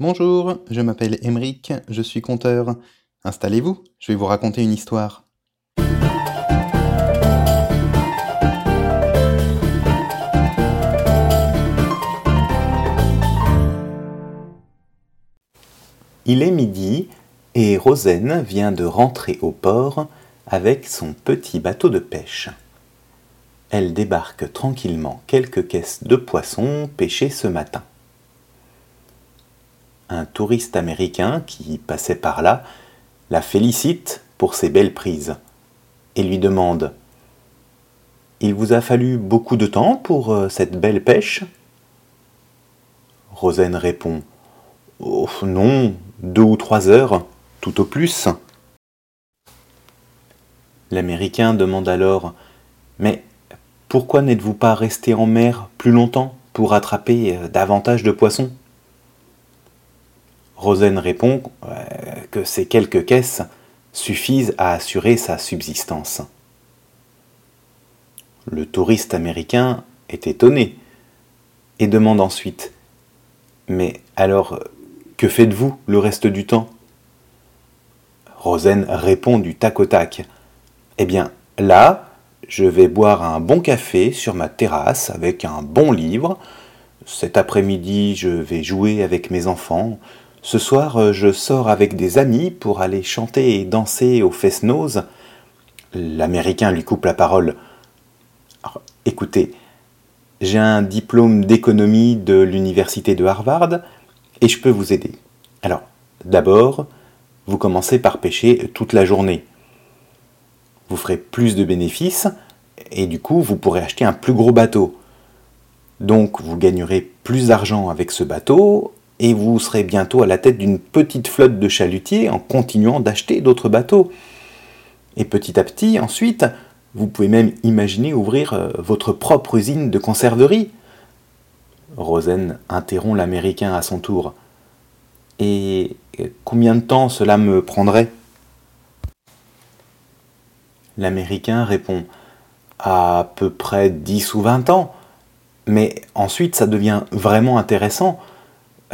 Bonjour, je m'appelle Emeric, je suis conteur. Installez-vous, je vais vous raconter une histoire. Il est midi et Rosen vient de rentrer au port avec son petit bateau de pêche. Elle débarque tranquillement quelques caisses de poissons pêchés ce matin. Un touriste américain qui passait par là la félicite pour ses belles prises et lui demande Il vous a fallu beaucoup de temps pour euh, cette belle pêche? Rosen répond Oh non, deux ou trois heures, tout au plus. L'Américain demande alors Mais pourquoi n'êtes-vous pas resté en mer plus longtemps pour attraper euh, davantage de poissons? Rosen répond euh, que ces quelques caisses suffisent à assurer sa subsistance. Le touriste américain est étonné et demande ensuite Mais alors, que faites-vous le reste du temps? Rosen répond du tac au tac Eh bien, là, je vais boire un bon café sur ma terrasse avec un bon livre. Cet après-midi, je vais jouer avec mes enfants. Ce soir, euh, je sors avec des amis pour aller chanter et danser au Fest-Nose. L'Américain lui coupe la parole. écoutez, j'ai un diplôme d'économie de l'université de Harvard et je peux vous aider. Alors, d'abord, vous commencez par pêcher toute la journée. Vous ferez plus de bénéfices et du coup, vous pourrez acheter un plus gros bateau. Donc, vous gagnerez plus d'argent avec ce bateau et vous serez bientôt à la tête d'une petite flotte de chalutiers en continuant d'acheter d'autres bateaux. Et petit à petit, ensuite, vous pouvez même imaginer ouvrir euh, votre propre usine de conserverie. Rosen interrompt l'Américain à son tour. Et combien de temps cela me prendrait? L'Américain répond à peu près 10 ou 20 ans. Mais ensuite, ça devient vraiment intéressant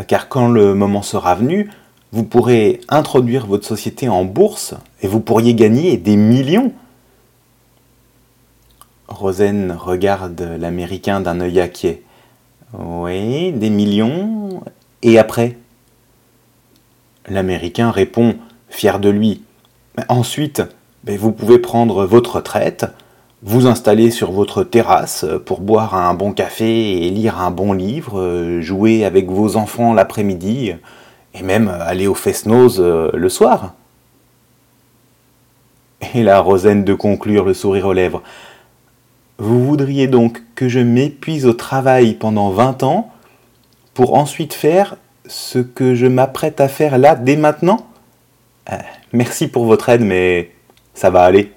car quand le moment sera venu, vous pourrez introduire votre société en bourse et vous pourriez gagner des millions. Rosen regarde l'Américain d'un œil inquiet. Oui, des millions. Et après? L'Américain répond, fier de lui. Ensuite, vous pouvez prendre votre retraite, vous installer sur votre terrasse pour boire un bon café et lire un bon livre, jouer avec vos enfants l'après-midi et même aller au Fest-Nose euh, le soir. Et la Rosaine de conclure le sourire aux lèvres. Vous voudriez donc que je m'épuise au travail pendant 20 ans pour ensuite faire ce que je m'apprête à faire là dès maintenant? Euh, Merci pour votre aide, mais ça va aller.